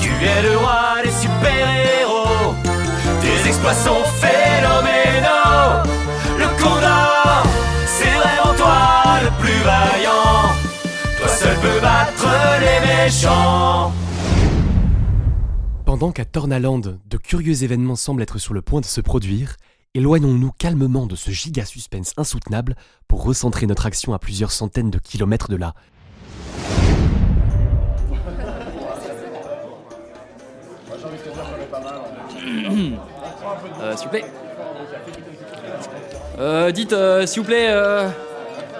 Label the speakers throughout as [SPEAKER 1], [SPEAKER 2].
[SPEAKER 1] Tu es le roi des super-héros. Tes exploits sont phénoménaux. Le Condor, c'est vraiment toi le plus vaillant. Toi seul peux battre les méchants.
[SPEAKER 2] Pendant qu'à Tornaland, de curieux événements semblent être sur le point de se produire, éloignons-nous calmement de ce giga suspense insoutenable pour recentrer notre action à plusieurs centaines de kilomètres de là.
[SPEAKER 3] Euh, s'il vous plaît. Euh, dites, euh, s'il vous plaît. euh,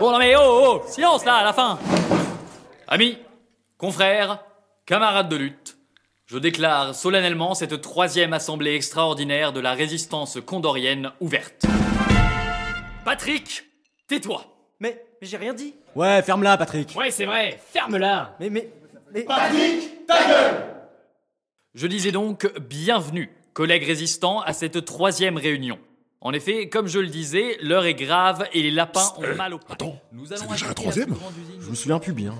[SPEAKER 3] Bon, non mais oh, oh, silence là, à la fin. Amis, confrères, camarades de lutte, je déclare solennellement cette troisième assemblée extraordinaire de la résistance condorienne ouverte. Patrick, tais-toi.
[SPEAKER 4] Mais, mais j'ai rien dit.
[SPEAKER 5] Ouais, ferme-la, Patrick.
[SPEAKER 4] Ouais, c'est vrai, ferme-la. Mais, mais, mais.
[SPEAKER 3] Je disais donc bienvenue, collègues résistants, à cette troisième réunion. En effet, comme je le disais, l'heure est grave et les lapins ont mal au pattes.
[SPEAKER 6] attends,
[SPEAKER 3] Nous
[SPEAKER 6] c'est
[SPEAKER 3] allons
[SPEAKER 6] déjà la troisième
[SPEAKER 5] Je me souviens plus bien.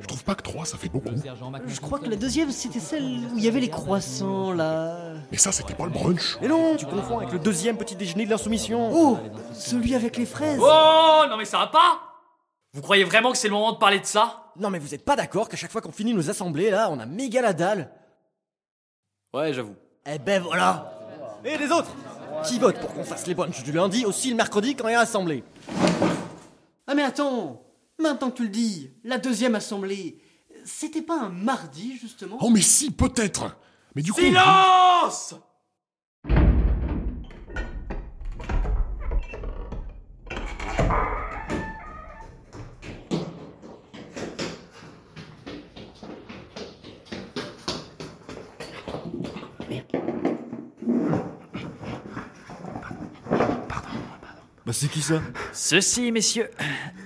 [SPEAKER 6] Je trouve pas que 3 ça fait beaucoup.
[SPEAKER 4] Je crois que la deuxième, c'était celle où il y avait les croissants, là.
[SPEAKER 6] Mais ça, c'était pas le brunch.
[SPEAKER 5] Mais non, tu confonds avec le deuxième petit déjeuner de l'insoumission.
[SPEAKER 4] Oh Celui avec les fraises.
[SPEAKER 3] Oh, non mais ça va pas Vous croyez vraiment que c'est le moment de parler de ça?
[SPEAKER 5] Non mais vous êtes pas d'accord qu'à chaque fois qu'on finit nos assemblées, là, on a méga la dalle
[SPEAKER 3] Ouais, j'avoue.
[SPEAKER 5] Eh ben voilà Et les autres Qui vote pour qu'on fasse les brunchs du lundi aussi le mercredi quand il y a assemblée
[SPEAKER 4] Ah, mais attends Maintenant que tu le dis, la deuxième assemblée, c'était pas un mardi, justement?
[SPEAKER 6] Oh, mais si, peut-être. Mais du coup.
[SPEAKER 3] Silence
[SPEAKER 5] c'est qui ça?
[SPEAKER 3] Ceci, messieurs,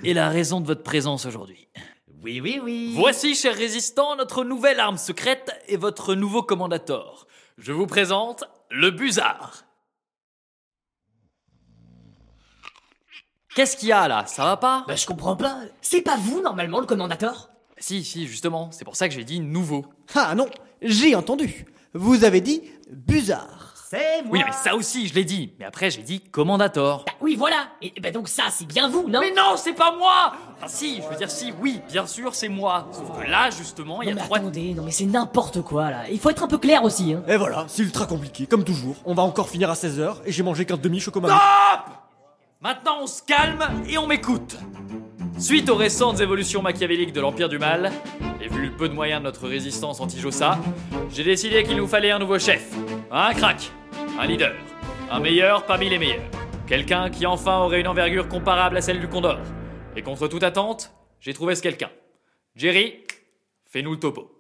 [SPEAKER 3] est la raison de votre présence aujourd'hui.
[SPEAKER 4] Oui, oui, oui.
[SPEAKER 3] Voici, chers résistants, notre nouvelle arme secrète et votre nouveau commandator. Je vous présente le Busard. Qu'est-ce qu'il y a là? Ça va pas?
[SPEAKER 7] Bah, je comprends pas. C'est pas vous, normalement, le commandateur?
[SPEAKER 3] Si, si, justement, c'est pour ça que j'ai dit nouveau.
[SPEAKER 4] Ah non, j'ai entendu. Vous avez dit Buzard.
[SPEAKER 7] C'est moi
[SPEAKER 3] Oui, mais ça aussi, je l'ai dit. Mais après, j'ai dit commandator.
[SPEAKER 7] Bah oui, voilà. Et bah donc ça, c'est bien vous, non?
[SPEAKER 3] Mais non, c'est pas moi Enfin si, je veux dire si, oui, bien sûr, c'est moi. Sauf que là, justement, il y a
[SPEAKER 7] mais
[SPEAKER 3] trois...
[SPEAKER 7] attendez, non mais c'est n'importe quoi là. Il faut être un peu clair aussi. Hein.
[SPEAKER 5] Et voilà, c'est ultra compliqué, comme toujours. On va encore finir à 16h et j'ai mangé qu'un demi chocolat.
[SPEAKER 3] Stop Maintenant, on se calme et on m'écoute. Suite aux récentes évolutions machiavéliques de l'Empire du Mal, et vu le peu de moyens de notre résistance anti-Jossa, j'ai décidé qu'il nous fallait un nouveau chef. Un crack, un leader, un meilleur parmi les meilleurs. Quelqu'un qui enfin aurait une envergure comparable à celle du Condor. Et contre toute attente, j'ai trouvé ce quelqu'un. Jerry, fais-nous le topo.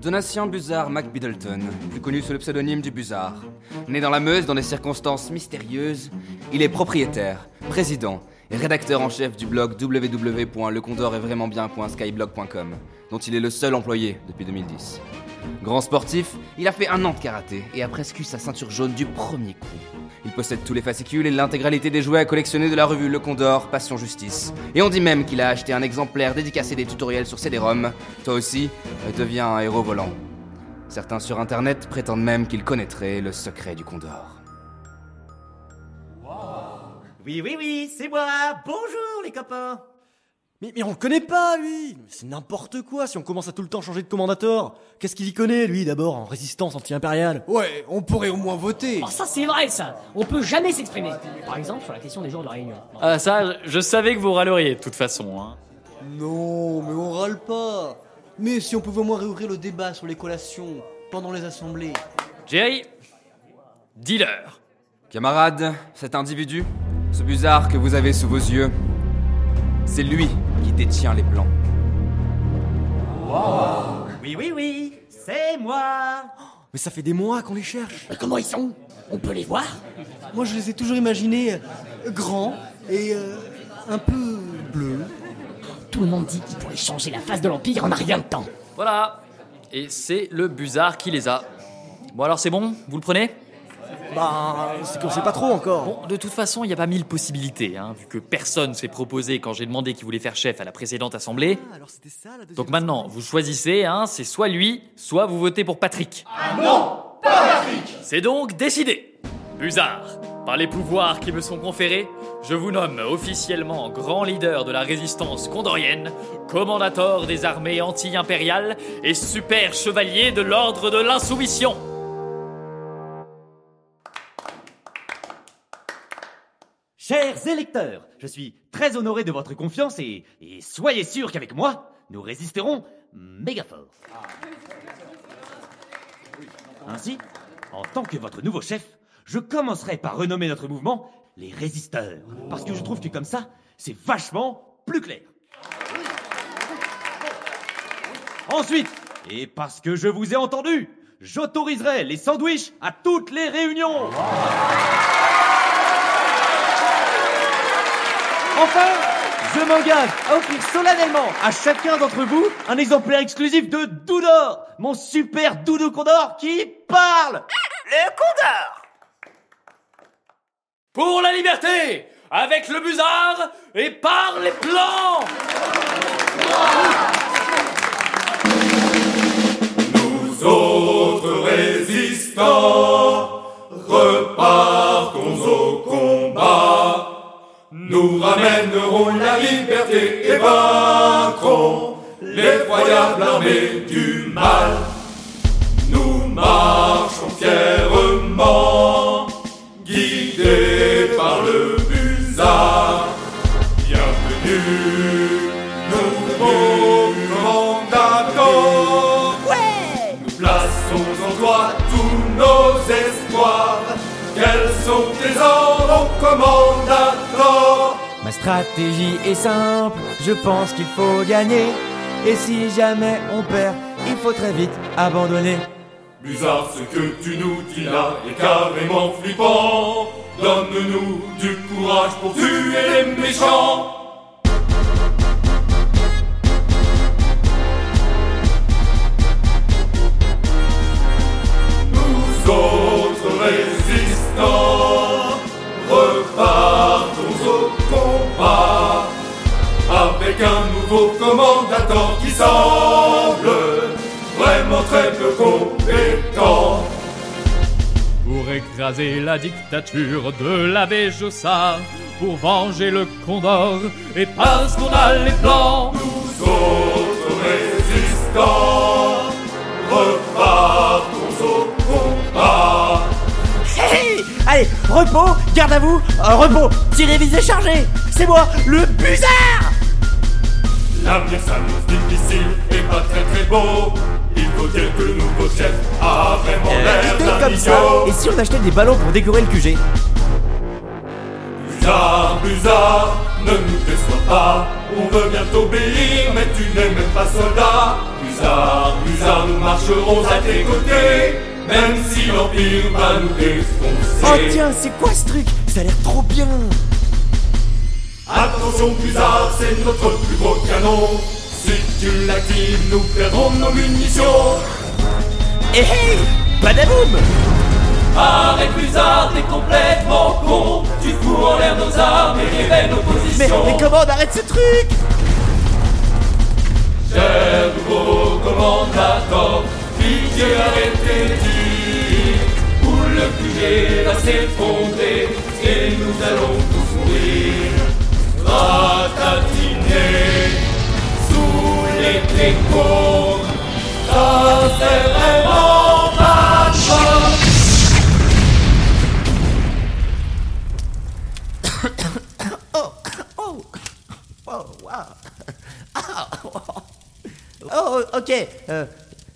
[SPEAKER 8] Donatien Buzard McBiddleton, plus connu sous le pseudonyme du Buzard. Né dans la Meuse dans des circonstances mystérieuses, il est propriétaire, président et rédacteur en chef du blog www.lecondorestvraimentbien.skyblog.com, dont il est le seul employé depuis 2010. Grand sportif, il a fait un an de karaté et a presque eu sa ceinture jaune du premier coup. Il possède tous les fascicules et l'intégralité des jouets à collectionner de la revue Le Condor, Passion Justice. Et on dit même qu'il a acheté un exemplaire dédicacé des tutoriels sur CD-ROM. Toi aussi, deviens un héros volant. Certains sur internet prétendent même qu'ils connaîtraient le secret du Condor.
[SPEAKER 4] Oui, oui, oui, c'est moi. Bonjour les copains.
[SPEAKER 5] Mais, mais on le connaît pas, lui C'est n'importe quoi si on commence à tout le temps changer de commandateur. Qu'est-ce qu'il y connaît, lui, d'abord, en résistance anti-impériale?
[SPEAKER 9] Ouais, on pourrait au moins voter.
[SPEAKER 7] Oh, ça c'est vrai ça. On peut jamais s'exprimer. Par exemple sur la question des jours de réunion.
[SPEAKER 3] Ah ça, je savais que vous râleriez de toute façon. Hein.
[SPEAKER 4] Non, mais on râle pas. Mais si on pouvait au moins réouvrir le débat sur les collations pendant les assemblées.
[SPEAKER 3] Jerry, dealer.
[SPEAKER 8] Camarades, cet individu, ce Buzard que vous avez sous vos yeux, c'est lui qui détient les plans.
[SPEAKER 4] Oui, oui, oui, c'est moi.
[SPEAKER 5] Mais ça fait des mois qu'on les cherche.
[SPEAKER 7] Mais comment ils sont? On peut les voir?
[SPEAKER 4] Moi, je les ai toujours imaginés euh, grands et euh, un peu bleus.
[SPEAKER 7] Tout le monde dit qu'ils pourraient changer la face de l'Empire en un rien de temps.
[SPEAKER 3] Voilà. Et c'est le Buzard qui les a. Bon alors c'est bon? Vous le prenez?
[SPEAKER 5] Bah, c'est qu'on sait pas trop encore.
[SPEAKER 3] Bon, de toute façon, il n'y a pas mille possibilités, hein, vu que personne s'est proposé quand j'ai demandé qui voulait faire chef à la précédente assemblée.
[SPEAKER 5] Ah, alors c'était ça la deuxième
[SPEAKER 3] Donc maintenant, vous choisissez, hein, c'est soit lui, soit vous votez pour Patrick. C'est donc décidé. Buzard, par les pouvoirs qui me sont conférés, je vous nomme officiellement grand leader de la résistance condorienne, commandator des armées anti-impériales et super chevalier de l'ordre de l'insoumission.
[SPEAKER 9] Chers électeurs, je suis très honoré de votre confiance et, soyez sûrs qu'avec moi, nous résisterons méga fort. Ainsi, en tant que votre nouveau chef, je commencerai par renommer notre mouvement les résisteurs, parce que je trouve que comme ça, c'est vachement plus clair. Ensuite, et parce que je vous ai entendu, j'autoriserai les sandwichs à toutes les réunions. Enfin, je m'engage à offrir solennellement à chacun d'entre vous un exemplaire exclusif de Doudor, mon super doudou condor qui parle.
[SPEAKER 1] Le Condor
[SPEAKER 3] Pour la liberté, avec le Buzard et par les plans
[SPEAKER 1] Nous ramènerons la liberté et vaincrons l'effroyable armée du mal. Nous marchons fièrement, guidés par le Buzard. Bienvenue, nouveau commandateur. Nous plaçons en toi tous nos espoirs. Quels sont tes ordres,
[SPEAKER 10] Ma stratégie est simple, je pense qu'il faut gagner. Et si jamais on perd, il faut très vite abandonner.
[SPEAKER 1] Buzard, ce que tu nous dis là est carrément flippant. Donne-nous du courage pour tuer les méchants.
[SPEAKER 3] Écraser la dictature de l'abbé Jossa, pour venger le Condor, et parce qu'on a les plans.
[SPEAKER 1] Nous autres résistants repartons au combat.
[SPEAKER 10] Hé Allez, repos, garde à vous, euh, repos, tirez visée chargée C'est moi, le Buzard
[SPEAKER 1] L'avenir s'annonce difficile et pas très très beau. Il faut dire que le nouveau chef a vraiment l'air
[SPEAKER 10] Idée
[SPEAKER 1] d'un
[SPEAKER 10] Euh, comme ça,
[SPEAKER 1] idiot.
[SPEAKER 10] et si on achetait des ballons pour décorer le QG
[SPEAKER 1] Buzard, Buzard, ne nous déçois pas. On veut bien t'obéir, mais tu n'es même pas soldat. Buzard, Buzard, nous marcherons à tes côtés. Même si l'Empire va nous défoncer.
[SPEAKER 10] Oh tiens, c'est quoi ce truc? Ça a l'air trop bien
[SPEAKER 1] Attention Buzard, c'est notre plus gros canon. Tu l'actives, nous perdrons nos munitions.
[SPEAKER 10] Eh hey Badaboum
[SPEAKER 3] Arrête Buzard, t'es complètement con. Tu fous en l'air nos armes et révèles nos
[SPEAKER 10] mais,
[SPEAKER 3] positions.
[SPEAKER 10] mais comment on arrête ce truc?
[SPEAKER 1] Cher nouveau commandateur, pitié arrêtez tirs.
[SPEAKER 3] Où le QG va s'effondrer et nous allons tous mourir.
[SPEAKER 1] Ratatiner
[SPEAKER 3] Ça c'est vraiment pas bon.
[SPEAKER 10] Oh Oh, wow Oh, ok. Euh,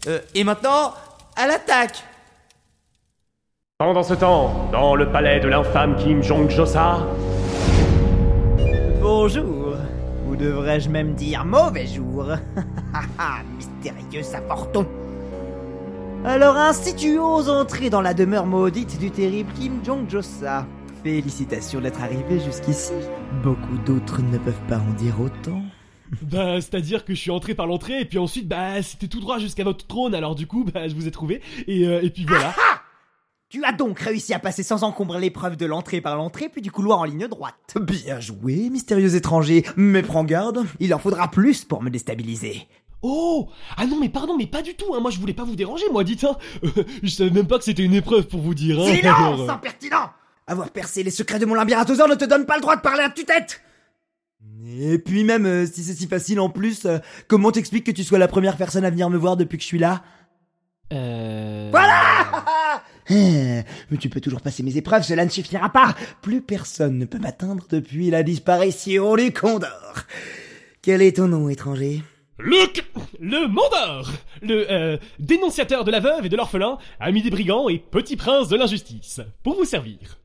[SPEAKER 10] euh, et maintenant, à l'attaque
[SPEAKER 11] Pendant ce temps, dans le palais de l'infâme Kim Jong-josa,
[SPEAKER 10] Bonjour. Ou devrais-je même dire mauvais jour? Mystérieux Saporton. Alors ainsi tu oses entrer dans la demeure maudite du terrible Kim Jong-josa. Félicitations d'être arrivé jusqu'ici. Beaucoup d'autres ne peuvent pas en dire autant.
[SPEAKER 2] Bah, c'est-à-dire que je suis entré par l'entrée et puis ensuite, bah, c'était tout droit jusqu'à votre trône. Alors du coup, bah, je vous ai trouvé et, euh, et puis voilà.
[SPEAKER 10] Tu as donc réussi à passer sans encombre l'épreuve de l'entrée par l'entrée puis du couloir en ligne droite. Bien joué, mystérieux étranger. Mais prends garde, il en faudra plus pour me déstabiliser.
[SPEAKER 2] Oh Ah non, mais pardon, mais pas du tout, hein. moi je voulais pas vous déranger, moi, dites, hein. Euh, je savais même pas que c'était une épreuve pour vous dire, hein.
[SPEAKER 10] Silence,
[SPEAKER 2] Alors, euh,
[SPEAKER 10] impertinent Avoir percé les secrets de mon labyrinthosaure ne te donne pas le droit de parler à tue-tête Et puis même, euh, si c'est si facile en plus, euh, comment t'expliques que tu sois la première personne à venir me voir depuis que je suis là?
[SPEAKER 2] Euh...
[SPEAKER 10] Voilà Eh, Mais tu peux toujours passer mes épreuves, cela ne suffira pas Plus personne ne peut m'atteindre depuis la disparition du Condor Quel est ton nom, étranger?
[SPEAKER 2] Luc Le Mandor Le euh, dénonciateur de la veuve et de l'orphelin, ami des brigands et petit prince de l'injustice. Pour vous servir.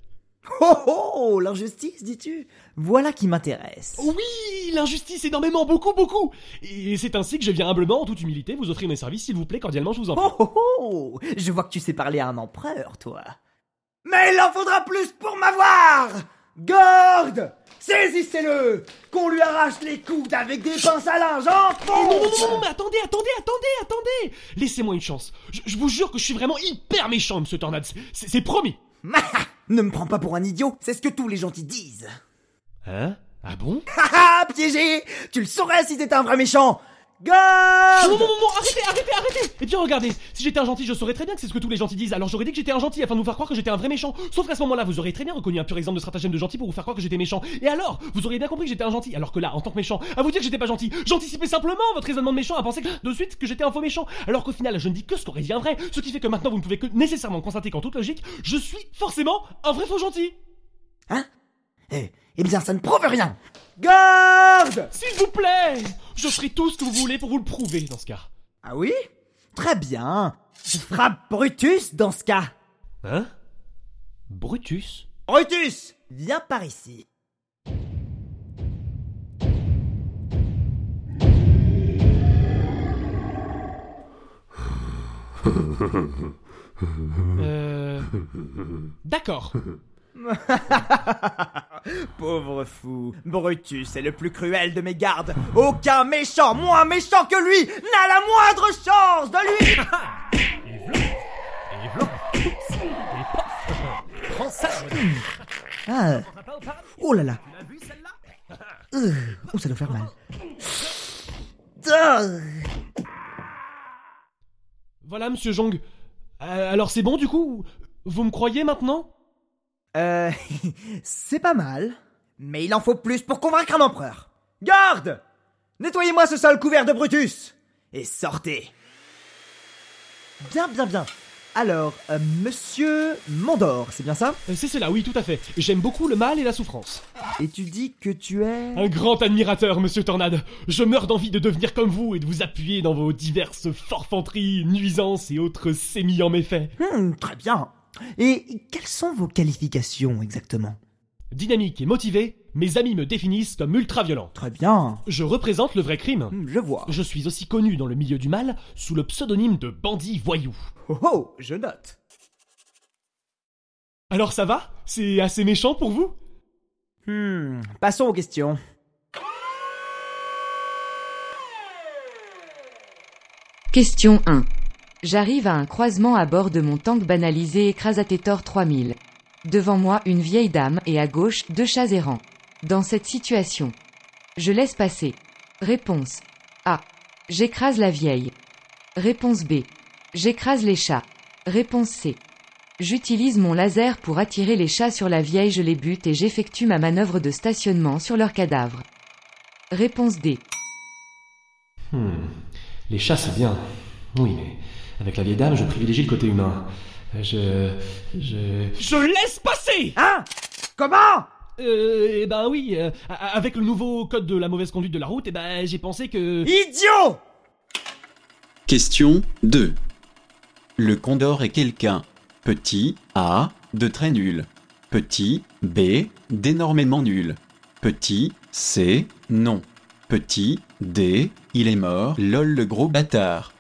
[SPEAKER 10] Oh oh L'injustice, dis-tu? Voilà qui m'intéresse.
[SPEAKER 2] Oui, l'injustice énormément, beaucoup, beaucoup Et c'est ainsi que je viens humblement, en toute humilité, vous offrir mes services, s'il vous plaît, cordialement, je vous en prie.
[SPEAKER 10] Oh oh oh Je vois que tu sais parler à un empereur, toi. Mais il en faudra plus pour m'avoir Garde Saisissez-le Qu'on lui arrache les coudes avec des pinces à linge
[SPEAKER 2] Eh non, non, non, non, mais attendez, attendez, attendez, attendez Laissez-moi une chance. Je, je vous jure que je suis vraiment hyper méchant, monsieur Tornade. C'est promis.
[SPEAKER 10] Ne me prends pas pour un idiot, c'est ce que tous les gentils disent.
[SPEAKER 2] Hein? Ah bon?
[SPEAKER 10] Haha, piégé! Tu le saurais si t'étais un vrai méchant Garde
[SPEAKER 2] Non, non, non, non, arrêtez, arrêtez, arrêtez. Et bien regardez, si j'étais un gentil, je saurais très bien que c'est ce que tous les gentils disent, alors j'aurais dit que j'étais un gentil afin de vous faire croire que j'étais un vrai méchant. Sauf qu'à ce moment-là, vous auriez très bien reconnu un pur exemple de stratagème de gentil pour vous faire croire que j'étais méchant. Et alors, vous auriez bien compris que j'étais un gentil, alors que là, en tant que méchant, à vous dire que j'étais pas gentil, j'anticipais simplement votre raisonnement de méchant à penser que- de suite que j'étais un faux méchant, alors qu'au final, je ne dis que ce qu'aurait dit un vrai, ce qui fait que maintenant vous ne pouvez que nécessairement constater qu'en toute logique, je suis forcément un vrai faux gentil.
[SPEAKER 10] Hein? Eh, eh bien, ça ne prouve rien. Garde
[SPEAKER 2] S'il vous plaît Je ferai tout ce que vous voulez pour vous le prouver dans ce cas.
[SPEAKER 10] Ah oui? Très bien. Je frappe Brutus dans ce cas.
[SPEAKER 2] Hein? Brutus?
[SPEAKER 10] Brutus Viens par ici.
[SPEAKER 2] Euh... D'accord.
[SPEAKER 10] Pauvre fou. Brutus est le plus cruel de mes gardes. Aucun méchant moins méchant que lui n'a la moindre chance de lui Ah. Oh là là. Euh, oh, ça doit faire mal.
[SPEAKER 2] Voilà, monsieur Jong. Euh, alors c'est bon du coup? Vous me croyez maintenant?
[SPEAKER 10] Euh, c'est pas mal, mais il en faut plus pour convaincre un empereur. Garde Nettoyez-moi ce sol couvert de Brutus Et sortez Bien, bien, bien. Alors, euh, monsieur Mandor, c'est bien ça?
[SPEAKER 2] Euh, C'est cela, oui, tout à fait. J'aime beaucoup le mal et la souffrance.
[SPEAKER 10] Et tu dis que tu es...
[SPEAKER 2] Un grand admirateur, monsieur Tornade. Je meurs d'envie de devenir comme vous et de vous appuyer dans vos diverses forfanteries, nuisances et autres sémis en méfaits.
[SPEAKER 10] Hmm, très bien. Et quelles sont vos qualifications exactement?
[SPEAKER 2] Dynamique et motivé, mes amis me définissent comme ultra-violent.
[SPEAKER 10] Très bien.
[SPEAKER 2] Je représente le vrai crime.
[SPEAKER 10] Hmm, Je vois.
[SPEAKER 2] Je suis aussi connu dans le milieu du mal sous le pseudonyme de bandit voyou.
[SPEAKER 10] Oh oh, je note.
[SPEAKER 2] Alors ça va? C'est assez méchant pour vous?
[SPEAKER 10] Hmm, passons aux questions.
[SPEAKER 12] Question 1. J'arrive à un croisement à bord de mon tank banalisé Écrasatétor 3000. Devant moi une vieille dame et à gauche deux chats errants. Dans cette situation, je laisse passer. Réponse A. J'écrase la vieille. Réponse B. J'écrase les chats. Réponse C. J'utilise mon laser pour attirer les chats sur la vieille, je les bute et j'effectue ma manœuvre de stationnement sur leur cadavre. Réponse D.
[SPEAKER 2] Hmm. Les chats, c'est bien. Oui, avec la vieille dame, je privilégie le côté humain. Je. Je. Je laisse passer
[SPEAKER 10] Hein? Comment?
[SPEAKER 2] Euh. Eh ben oui, euh, avec le nouveau code de la mauvaise conduite de la route, eh ben j'ai pensé que.
[SPEAKER 10] Idiot
[SPEAKER 13] Question 2. Le Condor est quelqu'un. Petit A, de très nul. Petit B, d'énormément nul. Petit C, non. Petit D, il est mort, lol le gros bâtard.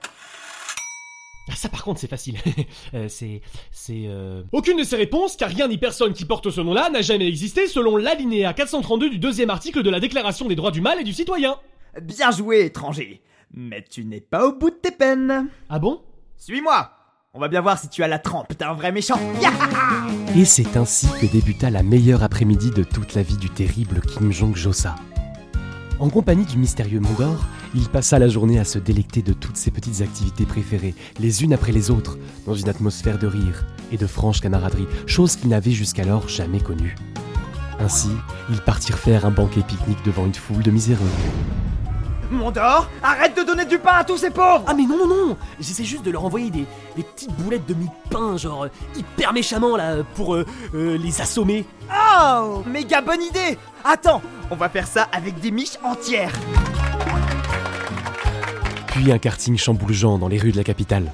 [SPEAKER 2] Ça par contre c'est facile. Euh, c'est. C'est. euh, Aucune de ces réponses, car rien ni personne qui porte ce nom-là n'a jamais existé selon l'alinéa 432 du deuxième article de la Déclaration des droits du mal et du citoyen.
[SPEAKER 10] Bien joué, étranger. Mais tu n'es pas au bout de tes peines.
[SPEAKER 2] Ah bon?
[SPEAKER 10] Suis-moi
[SPEAKER 14] On va bien voir si tu as la trempe d'un vrai méchant. Yahaha
[SPEAKER 15] Et c'est ainsi que débuta la meilleure après-midi de toute la vie du terrible Kim Jong-josa. En compagnie du mystérieux Mondor, il passa la journée à se délecter de toutes ses petites activités préférées, les unes après les autres, dans une atmosphère de rire et de franche camaraderie, chose qu'il n'avait jusqu'alors jamais connue. Ainsi, ils partirent faire un banquet pique-nique devant une foule de miséreux.
[SPEAKER 14] Mondor, arrête de donner du pain à tous ces pauvres
[SPEAKER 15] Ah mais non, non, non J'essaie juste de leur envoyer des, des petites boulettes de mi-pain, genre euh, hyper méchamment là, pour euh, euh, les assommer.
[SPEAKER 14] Oh Méga bonne idée Attends, on va faire ça avec des miches entières
[SPEAKER 15] Puis un karting chamboulegeant dans les rues de la capitale.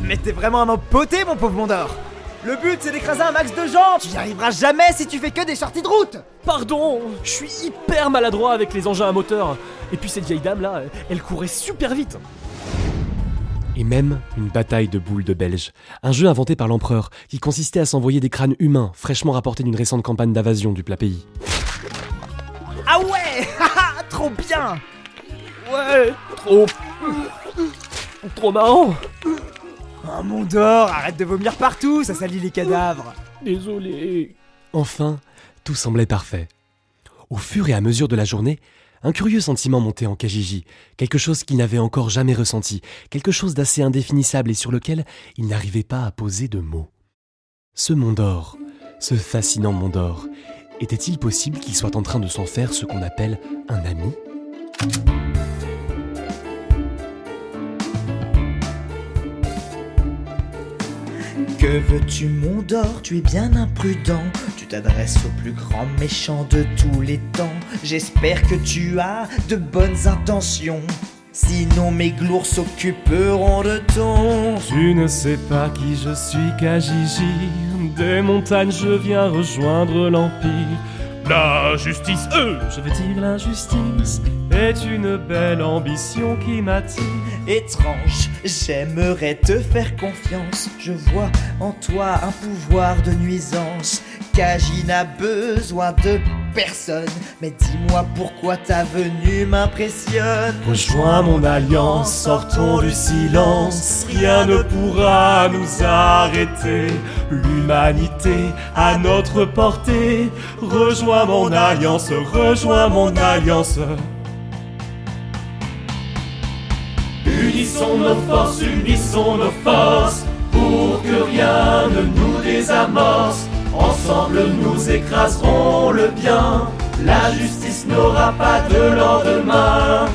[SPEAKER 14] Mais t'es vraiment un homme poté, mon pauvre Mondor Le but, c'est d'écraser un max de gens Tu n'y arriveras jamais si tu fais que des sorties de route
[SPEAKER 15] Pardon, je suis hyper maladroit avec les engins à moteur. Et puis cette vieille dame là, elle courait super vite. Et même une bataille de boules de Belge, un jeu inventé par l'empereur qui consistait à s'envoyer des crânes humains fraîchement rapportés d'une récente campagne d'invasion du plat pays.
[SPEAKER 14] Ah ouais Haha, Trop bien
[SPEAKER 15] Ouais, trop. trop marrant.
[SPEAKER 14] Oh Mondor, arrête de vomir partout, ça salit les cadavres
[SPEAKER 15] Désolé. Enfin, tout semblait parfait. Au fur et à mesure de la journée, un curieux sentiment montait en Kajiji, quelque chose qu'il n'avait encore jamais ressenti, quelque chose d'assez indéfinissable et sur lequel il n'arrivait pas à poser de mots. Ce Mondor, ce fascinant Mondor, était-il possible qu'il soit en train de s'en faire ce qu'on appelle un ami?
[SPEAKER 10] Que veux-tu, Mondor Tu es bien imprudent. Tu t'adresses au plus grand méchant de tous les temps. J'espère que tu as de bonnes intentions. Sinon, mes glours s'occuperont de ton.
[SPEAKER 11] Tu ne sais pas qui je suis, Kajiji. Des montagnes, je viens rejoindre l'Empire. La justice, euh, je veux dire l'injustice, est une belle ambition qui m'attire.
[SPEAKER 10] Étrange, j'aimerais te faire confiance. Je vois en toi un pouvoir de nuisance. Kaji n'a besoin de personne. Mais dis-moi pourquoi ta venue m'impressionne.
[SPEAKER 11] Rejoins mon alliance, sortons du silence. Rien ne pourra nous arrêter. L'humanité à notre portée. Rejoins mon alliance, rejoins mon alliance. Unissons nos forces, unissons nos forces, pour que rien ne nous désamorce. Ensemble nous écraserons le bien, la justice n'aura pas de lendemain.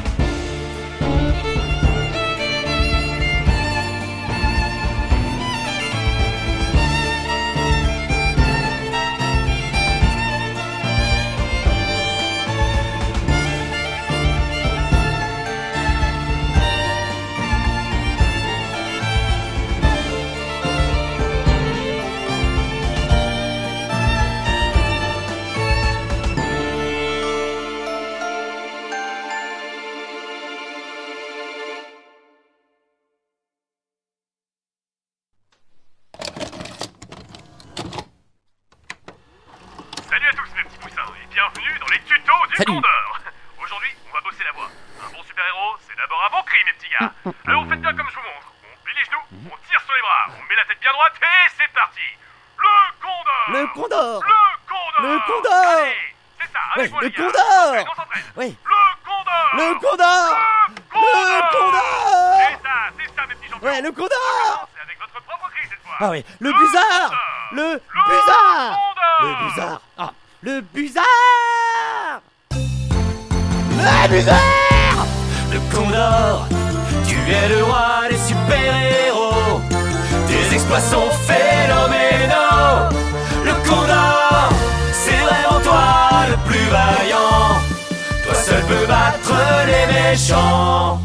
[SPEAKER 2] Le Condor
[SPEAKER 14] Le Condor
[SPEAKER 2] C'est ça, c'est ça mes petits champions.
[SPEAKER 14] Ouais, le Condor
[SPEAKER 2] C'est avec votre propre cri cette fois.
[SPEAKER 14] Ah oui, le Buzard Le Buzard Le Buzard Ah, le Buzard Le Buzard
[SPEAKER 16] Le Condor, tu es le roi des super-héros. Tes exploits sont phénoménaux. Le Condor, c'est vraiment toi le plus vaillant. Seul peux battre les méchants.